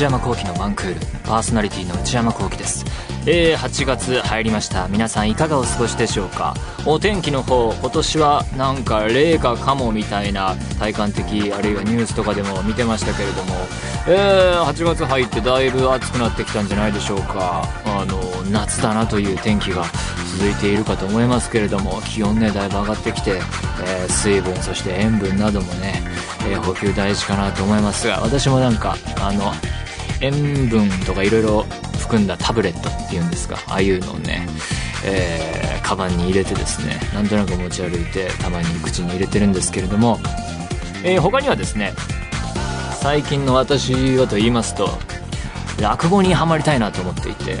内山聖輝のワンクールパーソナリティの内山聖輝です。えー、8月入りました。皆さんいかがお過ごしでしょうか？お天気の方今年はなんか冷夏かもみたいな体感的あるいはニュースとかでも見てましたけれども。えー、8月入ってだいぶ暑くなってきたんじゃないでしょうか？あの夏だなという天気が続いているかと思いますけれども。気温ねだいぶ上がってきて、えー、水分そして塩分などもね、えー、補給大事かなと思いますが私もなんかあの塩分とかいろいろ含んだタブレットっていうんですかああいうのをねえー、カバンに入れてですねなんとなく持ち歩いてたまに口に入れてるんですけれども、えー、他にはですね最近の私はと言いますと落語にはまりたいなと思っていて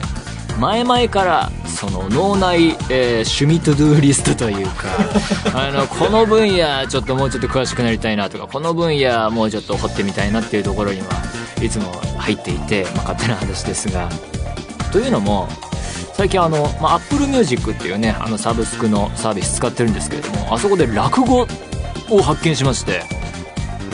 前々からその脳内、えー、趣味 to do リストというか あのこの分野ちょっともうちょっと詳しくなりたいなとかこの分野もうちょっと掘ってみたいなっていうところにはいつも入っていて、まあ、勝手な話ですがというのも最近あの、まあ、Apple Music っていうねあのサブスクのサービス使ってるんですけれどもあそこで落語を発見しまして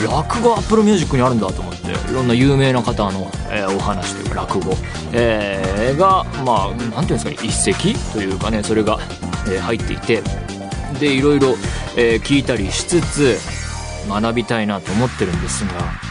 落語 Apple Music にあるんだと思っていろんな有名な方の、えー、お話というか落語、えー、がまあ何ていうんですかね一席というかねそれが、えー、入っていてでいろいろ、え、聞いたりしつつ学びたいなと思ってるんですが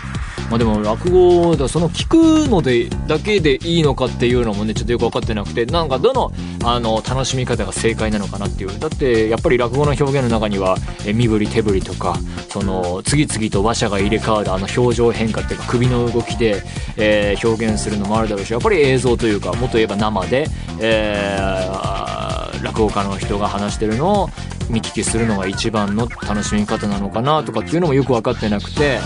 まあ、でも落語だその聞くのでだけでいいのかっていうのもねちょっとよく分かってなくてなんかどのあの楽しみ方が正解なのかなっていう。だってやっぱり落語の表現の中にはえ身振り手振りとかその次々と話者が入れ替わるあの表情変化っていうか首の動きで、えー、表現するのもあるだろうしやっぱり映像というかもっと言えば生で、えー、落語家の人が話してるのを見聞きするのが一番の楽しみ方なのかなとかっていうのもよく分かってなくて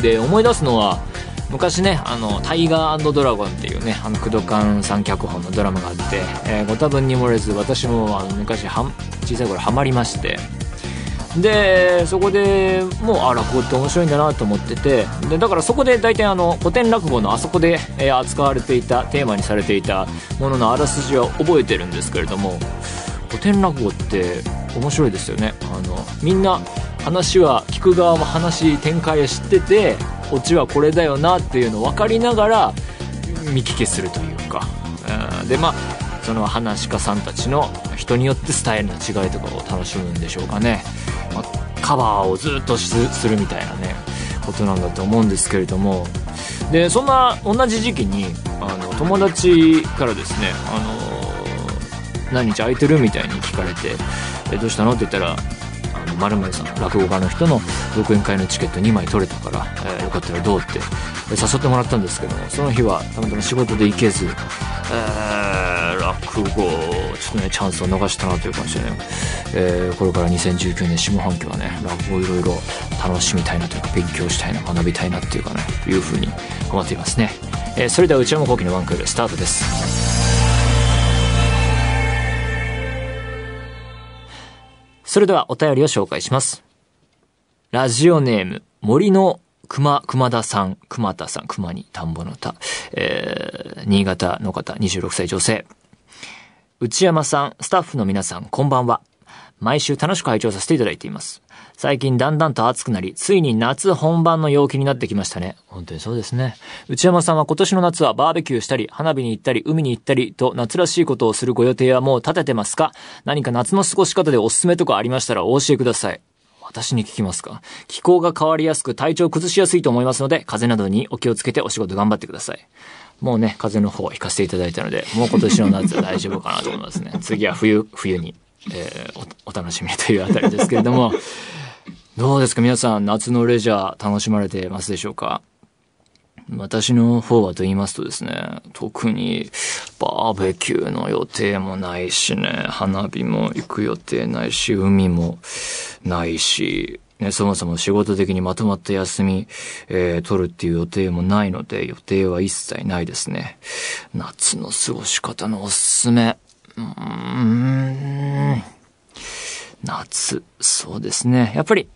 で思い出すのは昔ねあのタイガードラゴンっていうねあの工藤館さん脚本のドラマがあって、えー、ご多分に漏れず私もあの昔は小さい頃ハマりまして。でそこでもうあ落語って面白いんだなと思っててでだからそこで大体あの古典落語のあそこで、えー、扱われていたテーマにされていたもののあらすじは覚えてるんですけれども古典落語って面白いですよね。あのみんな話は聞く側も話展開を知っててオチはこれだよなっていうのを分かりながら見聞きするというか、でまあその話家さんたちの人によってスタイルの違いとかを楽しむんでしょうかね、まあ、カバーをずっとするみたいなねことなんだと思うんですけれども。でそんな同じ時期にあの友達からですねあの何日空いてるみたいに聞かれて「えどうしたの?」って言ったらまるさん落語家の人の独演会のチケット2枚取れたから、えー、よかったらどうって。誘ってもらったんですけどもその日はたまたま仕事で行けず、えー、落語ちょっとねチャンスを逃したなという感じでね、えー、これから2019年下半期はね落語いろいろ楽しみたいなというか勉強したいな学びたいなっていうかねいうふうに思っていますね、えー、それでは内山昂輝のワンクールスタートです。それではお便りを紹介します。ラジオネーム、森の熊、熊田さん、熊田さん、熊に田んぼの田、えー、新潟の方、26歳女性。内山さん、スタッフの皆さん、こんばんは。毎週楽しく拝聴させていただいています。最近だんだんと暑くなり、ついに夏本番の陽気になってきましたね。本当にそうですね。内山さんは今年の夏はバーベキューしたり、花火に行ったり、海に行ったりと夏らしいことをするご予定はもう立ててますか？何か夏の過ごし方でおすすめとかありましたらお教えください。私に聞きますか？気候が変わりやすく体調崩しやすいと思いますので、風邪などにお気をつけてお仕事頑張ってください。もうね、風邪の方を引かせていただいたので、もう今年の夏は大丈夫かなと思いますね。次は冬、冬に、えー、おお楽しみというあたりですけれども、どうですか？皆さん、夏のレジャー楽しまれてますでしょうか？私の方はと言いますとですね、特にバーベキューの予定もないしね、花火も行く予定ないし、海もないし、ね、そもそも仕事的にまとまった休み、えー、取るっていう予定もないので、予定は一切ないですね。夏の過ごし方のおすすめ。うーん。夏、そうですね。やっぱり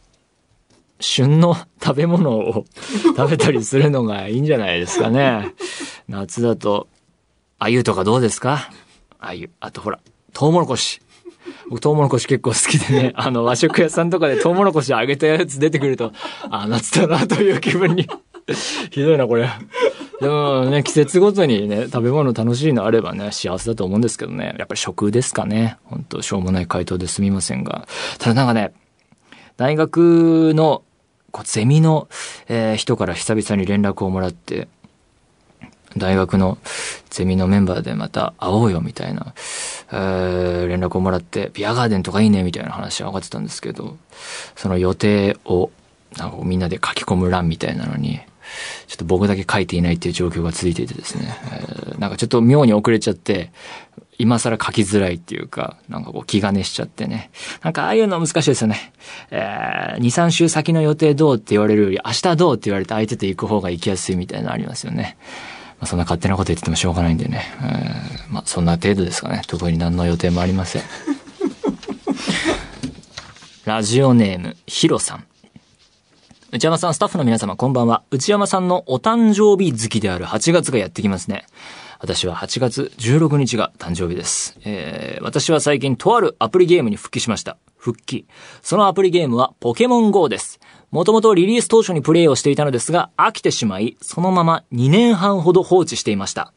旬の食べ物を 食べたりするのがいいんじゃないですかね。夏だと、鮎とかどうですか？鮎。あとほら、トウモロコシ。僕、トウモロコシ結構好きでね、あの、和食屋さんとかでトウモロコシ揚げたやつ出てくると、あ、夏だなという気分に ひどいな、これ。でもね、季節ごとにね、食べ物楽しいのあればね、幸せだと思うんですけどね。やっぱり食ですかね。本当しょうもない回答ですみませんが。ただなんかね、大学の、こう、ゼミの、えー、人から久々に連絡をもらって、大学のゼミのメンバーでまた会おうよみたいな、えー、連絡をもらって、ビアガーデンとかいいねみたいな話が上がってたんですけど、その予定を、なんかみんなで書き込む欄みたいなのに、ちょっと僕だけ書いていないっていう状況が続いていてですね、えー、なんかちょっと妙に遅れちゃって、今更書きづらいっていうか、なんかこう気兼ねしちゃってね。なんかああいうの難しいですよね。えー、2、3週先の予定どうって言われるより、明日どうって言われて相手と行く方が行きやすいみたいなのありますよね。まあ、そんな勝手なこと言っててもしょうがないんでね。えー、まあそんな程度ですかね。特に何の予定もありません。ラジオネーム、ヒロさん。内山さん、スタッフの皆様、こんばんは。内山さんのお誕生日月である8月がやってきますね。私は8月16日が誕生日です。えー、私は最近とあるアプリゲームに復帰しました。復帰。そのアプリゲームはポケモン GO です。もともとリリース当初にプレイをしていたのですが、飽きてしまい、そのまま2年半ほど放置していました。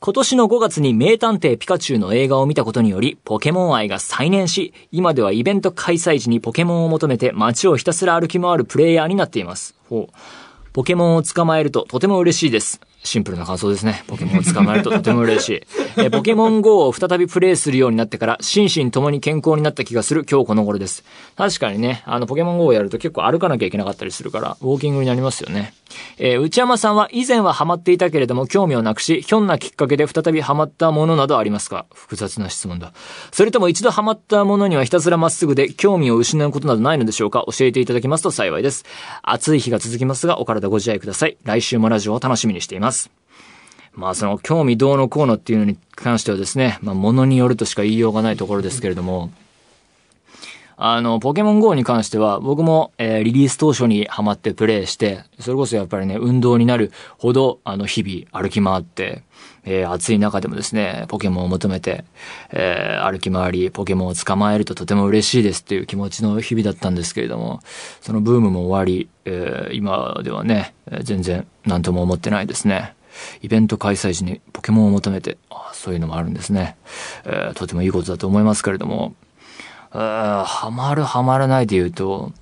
今年の5月に名探偵ピカチュウの映画を見たことにより、ポケモン愛が再燃し、今ではイベント開催時にポケモンを求めて街をひたすら歩き回るプレイヤーになっています。ほう。ポケモンを捕まえるととても嬉しいです。シンプルな感想ですね。ポケモンを捕まえるととても嬉しい。えポケモン GO を再びプレイするようになってから、心身ともに健康になった気がする今日この頃です。確かにね、あの、ポケモン GO をやると結構歩かなきゃいけなかったりするから、ウォーキングになりますよね。えー、内山さんは以前はハマっていたけれども興味をなくし、ひょんなきっかけで再びハマったものなどありますか？複雑な質問だ。それとも一度ハマったものにはひたすらまっすぐで興味を失うことなどないのでしょうか？教えていただきますと幸いです。暑い日が続きますが、お体ご自愛ください。来週もラジオを楽しみにしています。まあその興味どうのこうのっていうのに関してはですね、まあものによるとしか言いようがないところですけれども、あの、ポケモン GO に関しては、僕も、えー、リリース当初にハマってプレイして、それこそやっぱりね、運動になるほど、あの、日々歩き回って、えー、暑い中でもですね、ポケモンを求めて、えー、歩き回り、ポケモンを捕まえるととても嬉しいですっていう気持ちの日々だったんですけれども、そのブームも終わり、えー、今ではね、全然何とも思ってないですね。イベント開催時にポケモンを求めて、あそういうのもあるんですね。えー、とてもいいことだと思いますけれども、はまるはまらないで言うと、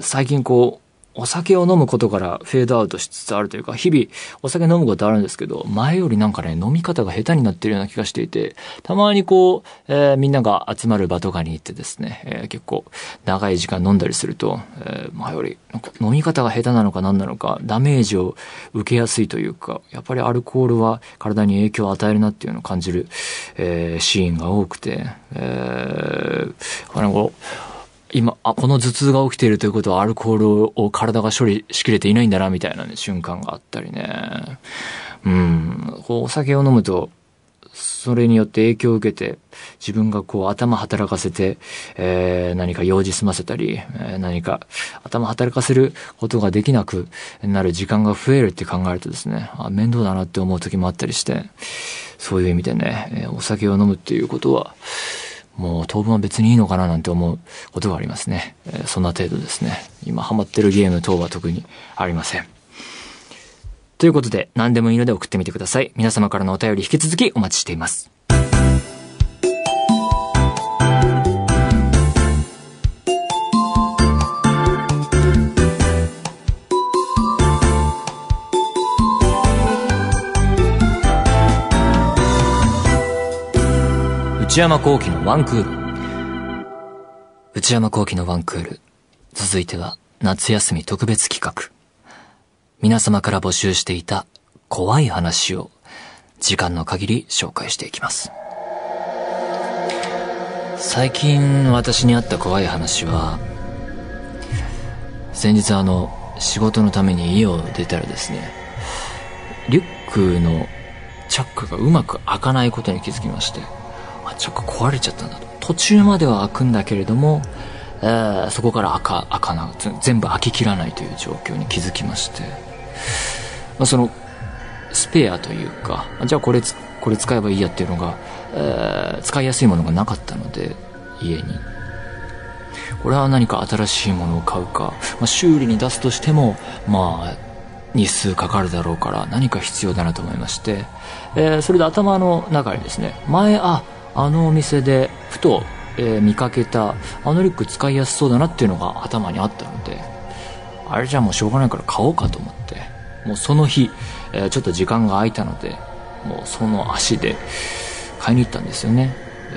最近こう、お酒を飲むことからフェードアウトしつつあるというか、日々お酒飲むことあるんですけど、前よりなんかね、飲み方が下手になってるような気がしていて、たまにこう、えー、みんなが集まる場とかに行ってですね、えー、結構長い時間飲んだりすると、えー、前よりなんか飲み方が下手なのか何なのか、ダメージを受けやすいというか、やっぱりアルコールは体に影響を与えるなっていうのを感じる、えー、シーンが多くて、えー、あのこう、今、あ、この頭痛が起きているということはアルコールを体が処理しきれていないんだな、みたいな、ね、瞬間があったりね。うん。こう、お酒を飲むと、それによって影響を受けて、自分がこう頭働かせて、えー、何か用事済ませたり、えー、何か頭働かせることができなくなる時間が増えるって考えるとですね、あ面倒だなって思う時もあったりして、そういう意味でね、えー、お酒を飲むっていうことは、もう当分は別にいいのかななんて思うことがありますね。え、そんな程度ですね。今ハマってるゲーム等は特にありません。ということで、何でもいいので送ってみてください。皆様からのお便り引き続きお待ちしています。内山幸喜のワンクール。内山幸喜のワンクール。続いては、夏休み特別企画。皆様から募集していた怖い話を、時間の限り紹介していきます。最近私にあった怖い話は、先日あの、仕事のために家を出たらですね、リュックのチャックがうまく開かないことに気づきまして、チャック壊れちゃったんだと。途中までは開くんだけれども、え、そこから開か、開かな、全部開ききらないという状況に気づきまして、まあ、その、スペアというか、じゃあこれ、これ使えばいいやっていうのが、えー、使いやすいものがなかったので、家に。これは何か新しいものを買うか、まあ、修理に出すとしても、まあ、日数かかるだろうから何か必要だなと思いまして、えー、それで頭の中にですね前ああのお店でふと、えー、見かけたあのリュック使いやすそうだなっていうのが頭にあったのであれじゃもうしょうがないから買おうかと思ってもうその日、えー、ちょっと時間が空いたのでもうその足で買いに行ったんですよね、え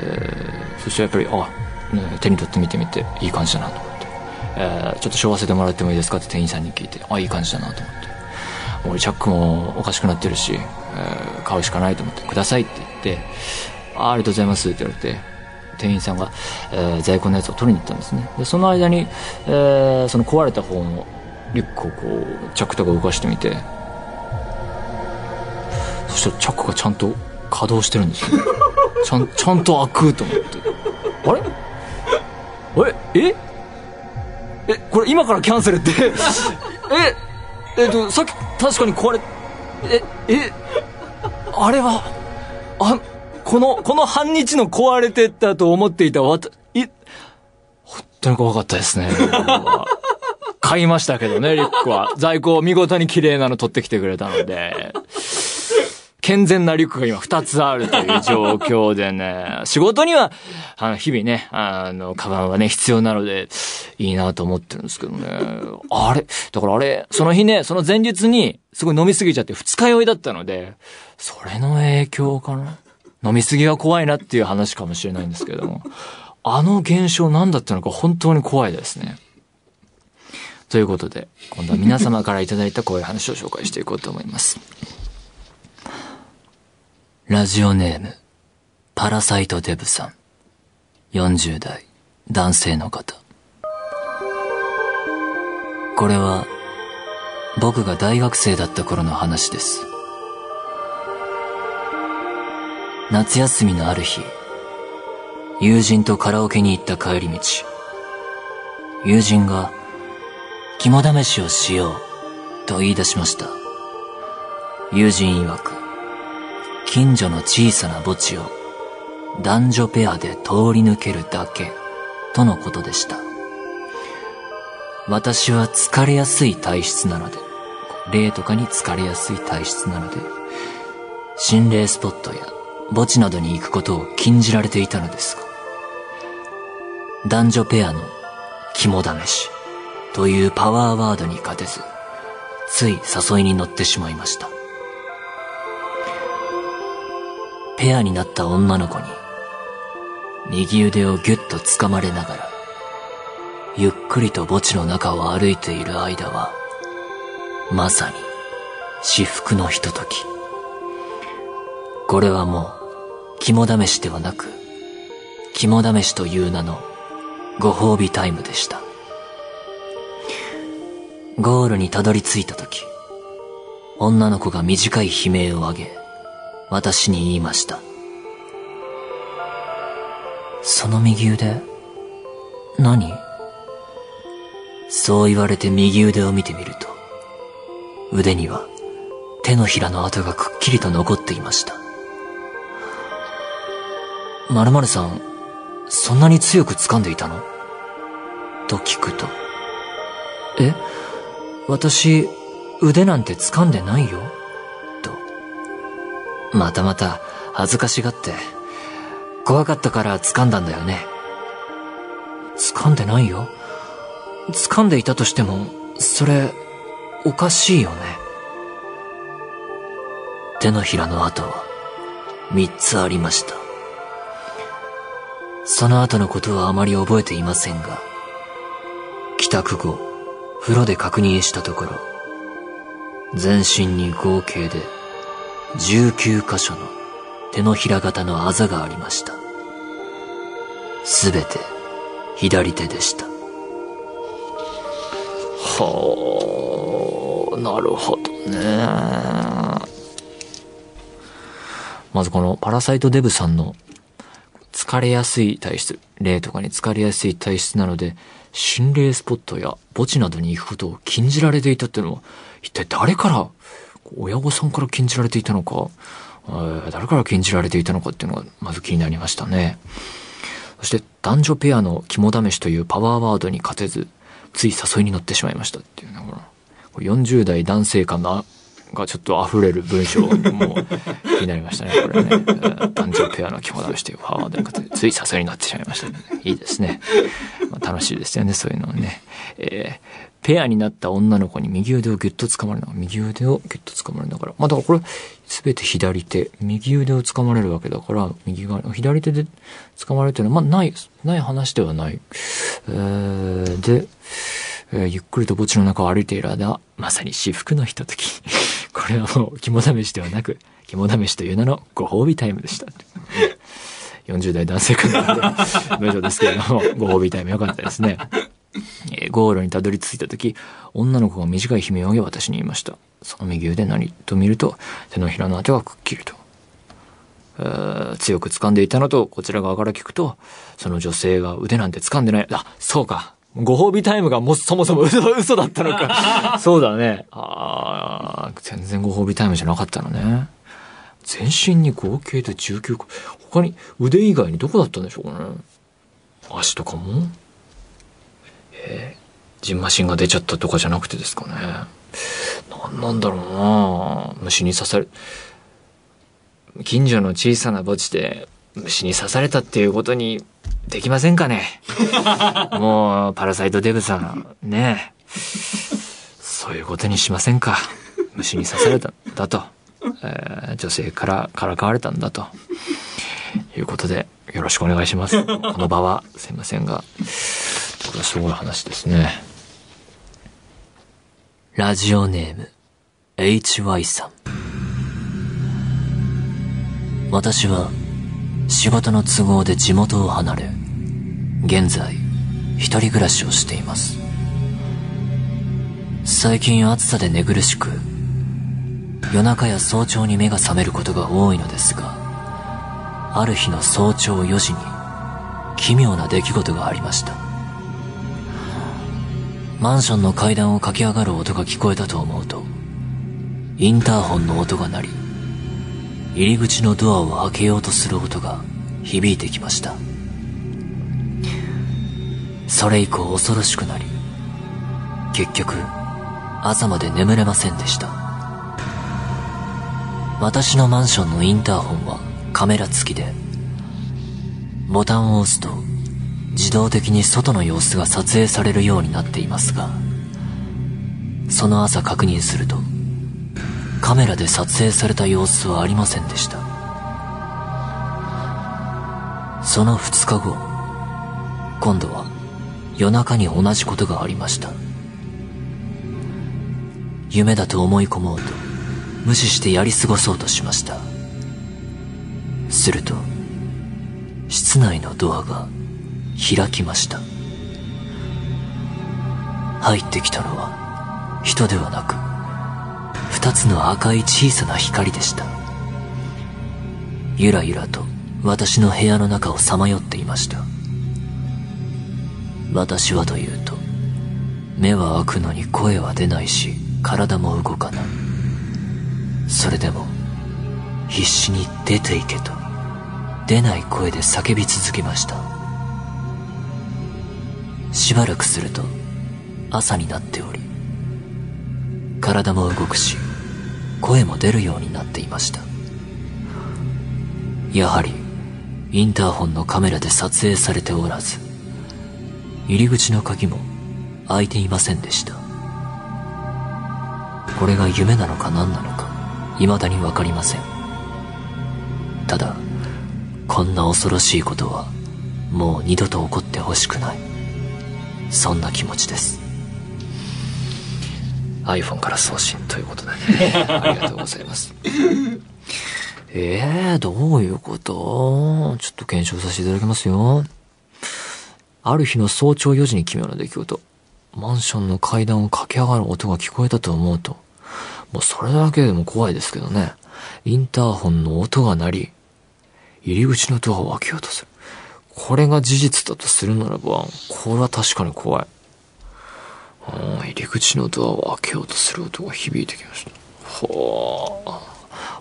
ー、そしてやっぱりあ、手に取ってみてみていい感じだなと思って、え、ちょっとしょわせてもらってもいいですかって店員さんに聞いてあいい感じだなと思って。俺チャックもおかしくなってるし、えー、買うしかないと思ってくださいって言ってあありがとうございます。って言われて店員さんが、えー、在庫のやつを取りに行ったんですね。でその間に、えー、その壊れた方のリュックをこうチャックとか動かしてみて。そしたらチャックがちゃんと稼働してるんですよ。ちゃんちゃんと開くと思って。あれ？あれえ？えこれ今からキャンセルって？ええっとさっき確かに壊れええ？あれはあこのこの半日の壊れてったと思っていたわたい本当に怖かったですね。買いましたけどねリュックは。在庫を見事に綺麗なの取ってきてくれたので。健全なリュックが今2つあるという状況でね、仕事には、あの、日々ね、あの、カバンはね、必要なので、いいなと思ってるんですけどね。あれだからあれ、その日ね、その前日に、すごい飲みすぎちゃって二日酔いだったので、それの影響かな。飲みすぎが怖いなっていう話かもしれないんですけれども、あの現象何だったのか本当に怖いですね。ということで、今度は皆様からいただいたこういう話を紹介していこうと思います。ラジオネーム、パラサイトデブさん。40代、男性の方。これは、僕が大学生だった頃の話です。夏休みのある日、友人とカラオケに行った帰り道、友人が、肝試しをしよう、と言い出しました。友人曰く、近所の小さな墓地を男女ペアで通り抜けるだけとのことでした。私は疲れやすい体質なので、霊とかに疲れやすい体質なので、心霊スポットや墓地などに行くことを禁じられていたのですが、男女ペアの肝試しというパワーワードに勝てず、つい誘いに乗ってしまいました。ペアになった女の子に、右腕をぎゅっと掴まれながら、ゆっくりと墓地の中を歩いている間は、まさに、至福のひととき。これはもう、肝試しではなく、肝試しという名のご褒美タイムでした。ゴールにたどり着いたとき、女の子が短い悲鳴を上げ、私に言いました。その右腕、何？そう言われて右腕を見てみると、腕には手のひらの跡がくっきりと残っていました。〇〇さん、そんなに強く掴んでいたの？と聞くと、え私、腕なんて掴んでないよ？と。またまた恥ずかしがって。怖かったから掴んだんだよね？掴んでないよ？掴んでいたとしても、それ、おかしいよね？手のひらの跡は、三つありました。その後のことはあまり覚えていませんが、帰宅後、風呂で確認したところ、全身に合計で19箇所の手のひら型のあざがありました。すべて左手でした。はあ、なるほどね。まずこのパラサイトデブさんの疲れやすい体質、霊とかに疲れやすい体質なので、心霊スポットや墓地などに行くことを禁じられていたっていうのは、一体誰から親御さんから禁じられていたのか、誰から禁じられていたのかっていうのがまず気になりましたね。そして男女ペアの肝試しというパワーワードに勝てず、つい誘いに乗ってしまいましたっていうね、40代男性感のがちょっと溢れる文章も気になりましたね、これね。男女ペアの肝試しというワードに方でついさすになってしまいました、ね。いいですね。まあ、楽しいですよね、そういうのね。えー、ペアになった女の子に右腕をギュッと掴まれなが、右腕をギュッと掴まれながら、まあだからこれ、すべて左手、右腕を掴まれるわけだから、右側、左手で掴まれてるのは、まあない、ない話ではない。えー、で、えー、ゆっくりと墓地の中を歩いている間、まさに至福のひととき。これはもう肝試しではなく、肝試しという名のご褒美タイムでした。40代男性からの文章ですけれども、ご褒美タイムよかったですね。えー、ゴールにたどり着いた時、女の子が短い悲鳴を上げ私に言いました。その右腕何と見ると、手のひらの跡がくっきりと。強く掴んでいたのと、こちら側から聞くと、その女性が腕なんて掴んでない。あ、そうか。ご褒美タイムがもそもそも嘘 嘘だったのか。そうだね。ああ、全然ご褒美タイムじゃなかったのね。全身に合計で19個。他に腕以外にどこだったんでしょうかね。足とかも？えー、ジンマシンが出ちゃったとかじゃなくてですかね。何なんだろうな虫に刺され、近所の小さな墓地で虫に刺されたっていうことにできませんかね？もう、パラサイトデブさん、ねそういうことにしませんか？虫に刺されたんだと。えー、女性からからかわれたんだと。いうことで、よろしくお願いします。この場は、すいませんが。これはすごい話ですね。ラジオネーム、HY さん。私は、仕事の都合で地元を離れ、現在、一人暮らしをしています。最近暑さで寝苦しく、夜中や早朝に目が覚めることが多いのですが、ある日の早朝4時に、奇妙な出来事がありました。マンションの階段を駆け上がる音が聞こえたと思うと、インターホンの音が鳴り、入り口のドアを開けようとする音が響いてきました。それ以降恐ろしくなり、結局、朝まで眠れませんでした。私のマンションのインターホンはカメラ付きで、ボタンを押すと自動的に外の様子が撮影されるようになっていますが、その朝確認すると、カメラで撮影された様子はありませんでした。その2日後、今度は夜中に同じことがありました。夢だと思い込もうと、無視してやり過ごそうとしました。すると、室内のドアが開きました入ってきたのは人ではなく二つの赤い小さな光でした。ゆらゆらと私の部屋の中をさまよっていました。私はというと目は開くのに声は出ないし体も動かない。それでも必死に出ていけと出ない声で叫び続けました。しばらくすると朝になっており体も動くし声も出るようになっていました。やはりインターホンのカメラで撮影されておらず入り口の鍵も開いていませんでした。これが夢なのか何なのか未だに分かりません。ただこんな恐ろしいことはもう二度と起こってほしくない。そんな気持ちです。iPhone から送信ということでね ありがとうございますええー、どういうこと？ちょっと検証させていただきますよ。ある日の早朝4時に奇妙な出来事。マンションの階段を駆け上がる音が聞こえたと思うと、もうそれだけでも怖いですけどね。インターホンの音が鳴り、入り口のドアを開けようとする。これが事実だとするならば、これは確かに怖い。入り口のドアを開けようとする音が響いてきました。はあ。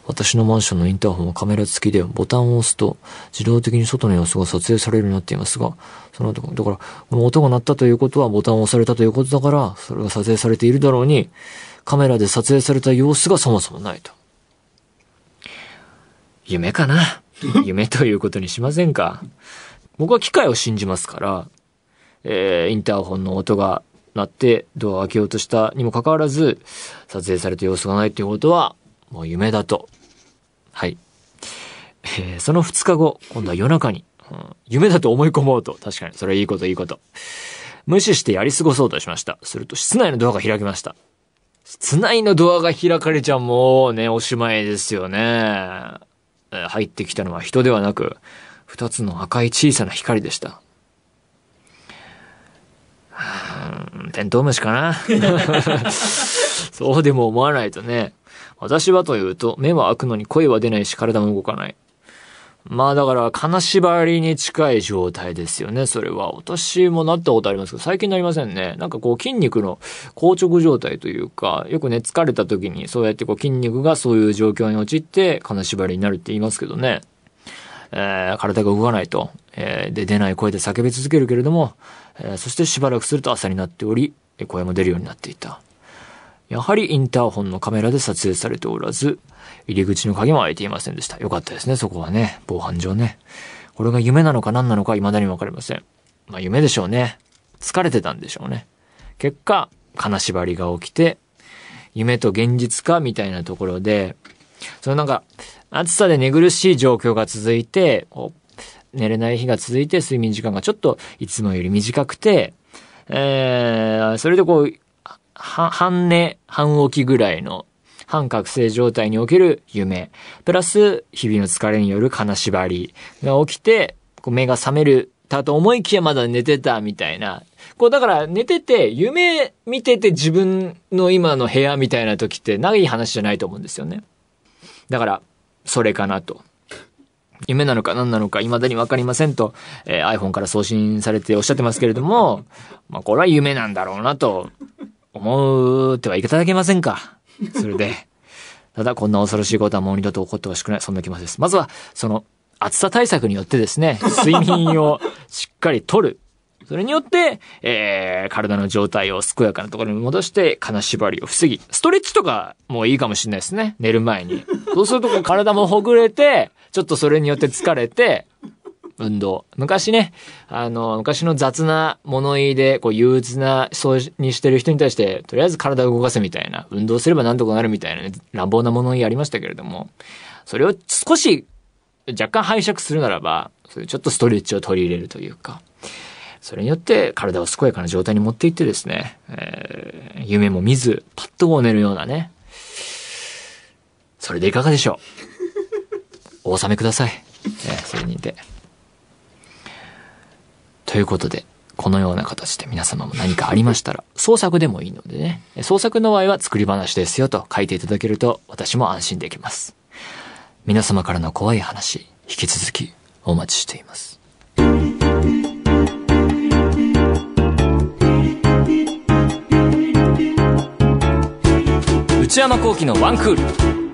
私のマンションのインターホンはカメラ付きで、ボタンを押すと自動的に外の様子が撮影されるようになっていますが、その後、だから、この音が鳴ったということはボタンを押されたということだから、それが撮影されているだろうに、カメラで撮影された様子がそもそもないと。夢かな？夢ということにしませんか？僕は機械を信じますから、えー、インターホンの音が鳴ってドアを開けようとしたにもかかわらず、撮影された様子がないっていうことは、もう夢だと。はい。えー、その2日後、今度は夜中に、うん、夢だと思い込もうと。確かに、それはいいこといいこと。無視してやり過ごそうとしました。すると室内のドアが開きました。室内のドアが開かれちゃもうね、おしまいですよね。入ってきたのは人ではなく、二つの赤い小さな光でした。テントウムシかな そうでも思わないとね。私はというと、目は開くのに声は出ないし体も動かない。まあだから、金縛りに近い状態ですよね、それは。私もなったことありますけど、最近なりませんね。なんかこう筋肉の硬直状態というか、よくね、疲れた時にそうやってこう筋肉がそういう状況に陥って、金縛りになるって言いますけどね。えー、体が動かないと。えー、で、出ない声で叫び続けるけれども、え、そしてしばらくすると朝になっており、声も出るようになっていた。やはりインターホンのカメラで撮影されておらず、入り口の鍵も開いていませんでした。よかったですね、そこはね。防犯上ね。これが夢なのか何なのか未だにわかりません。まあ夢でしょうね。疲れてたんでしょうね。結果、金縛りが起きて、夢と現実かみたいなところで、そのなんか、暑さで寝苦しい状況が続いて、寝れない日が続いて睡眠時間がちょっといつもより短くて、えー、それでこう、半寝、半起きぐらいの半覚醒状態における夢、プラス日々の疲れによる金縛りが起きて、こう目が覚めるだと思いきやまだ寝てたみたいな。こうだから寝てて、夢見てて自分の今の部屋みたいな時ってない話じゃないと思うんですよね。だから、それかなと。夢なのか何なのか未だにわかりませんと、えー、iPhone から送信されておっしゃってますけれども、まあこれは夢なんだろうなと思うってはいただけませんか？それで。ただ、こんな恐ろしいことはもう二度と起こってほしくない。そんな気持ちです。まずは、その、暑さ対策によってですね、睡眠をしっかりとる。それによって、えー、体の状態を健やかなところに戻して、金縛りを防ぎ、ストレッチとかもいいかもしれないですね。寝る前に。そうすると体もほぐれて、ちょっとそれによって疲れて、運動。昔ね、あの、昔の雑な物言いで、こう、憂鬱なそうにしてる人に対して、とりあえず体を動かせみたいな、運動すればなんとかなるみたいな、ね、乱暴な物言いありましたけれども、それを少し、若干拝借するならば、そういうちょっとストレッチを取り入れるというか、それによって体を健やかな状態に持っていってですね、えー、夢も見ず、パッとこう寝るようなね、それでいかがでしょう？お納めください。えー、それにて。ということで、このような形で皆様も何かありましたら、創作でもいいのでね、創作の場合は作り話ですよと書いていただけると私も安心できます。皆様からの怖い話、引き続きお待ちしています。内山幸喜のワンクール。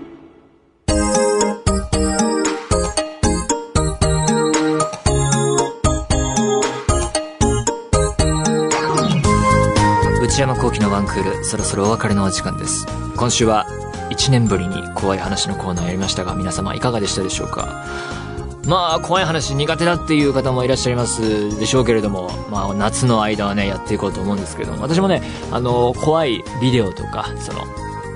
内山幸喜のワンクール、そろそろお別れのお時間です。今週は1年ぶりに怖い話のコーナーやりましたが、皆様いかがでしたでしょうか？まあ、怖い話苦手だっていう方もいらっしゃいますでしょうけれども、まあ、夏の間はね、やっていこうと思うんですけども、私もね、あの、怖いビデオとか、その、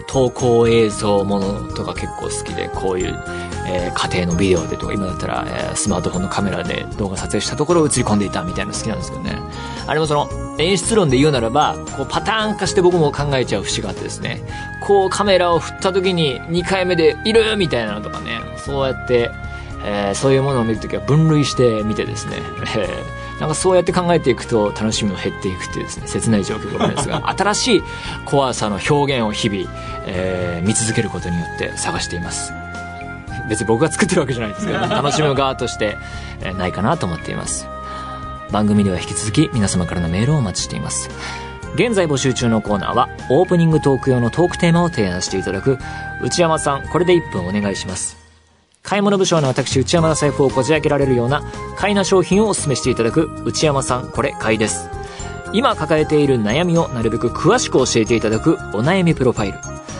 投稿映像ものとか結構好きで、こういう、えー、家庭のビデオでとか、今だったら、えー、スマートフォンのカメラで動画撮影したところを映り込んでいたみたいなの好きなんですけどね。あれもその、演出論で言うならば、こうパターン化して僕も考えちゃう節があってですね、こうカメラを振った時に2回目でいるみたいなのとかね、そうやって、えー、そういうものを見るときは分類してみてですね、えーなんかそうやって考えていくと楽しみも減っていくっていうですね、切ない状況があるんですが、新しい怖さの表現を日々、えー、見続けることによって探しています。別に僕が作ってるわけじゃないんですけど、ね、楽しむ側として、えー、ないかなと思っています。番組では引き続き皆様からのメールをお待ちしています。現在募集中のコーナーはオープニングトーク用のトークテーマを提案していただく内山さんこれで1分お願いします。買い物部署の私内山の財布をこじ開けられるような買いな商品をお勧めしていただく内山さんこれ買いです。今抱えている悩みをなるべく詳しく教えていただくお悩みプロファイル。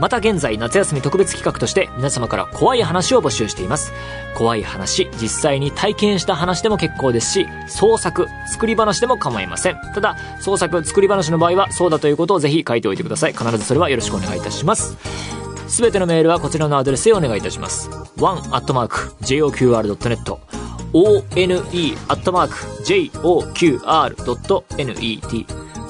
また現在夏休み特別企画として皆様から怖い話を募集しています。怖い話、実際に体験した話でも結構ですし、創作、作り話でも構いません。ただ、創作、作り話の場合はそうだということをぜひ書いておいてください。必ずそれはよろしくお願いいたします。すべてのメールはこちらのアドレスへお願いいたします。one.joqr.net one.joqr.net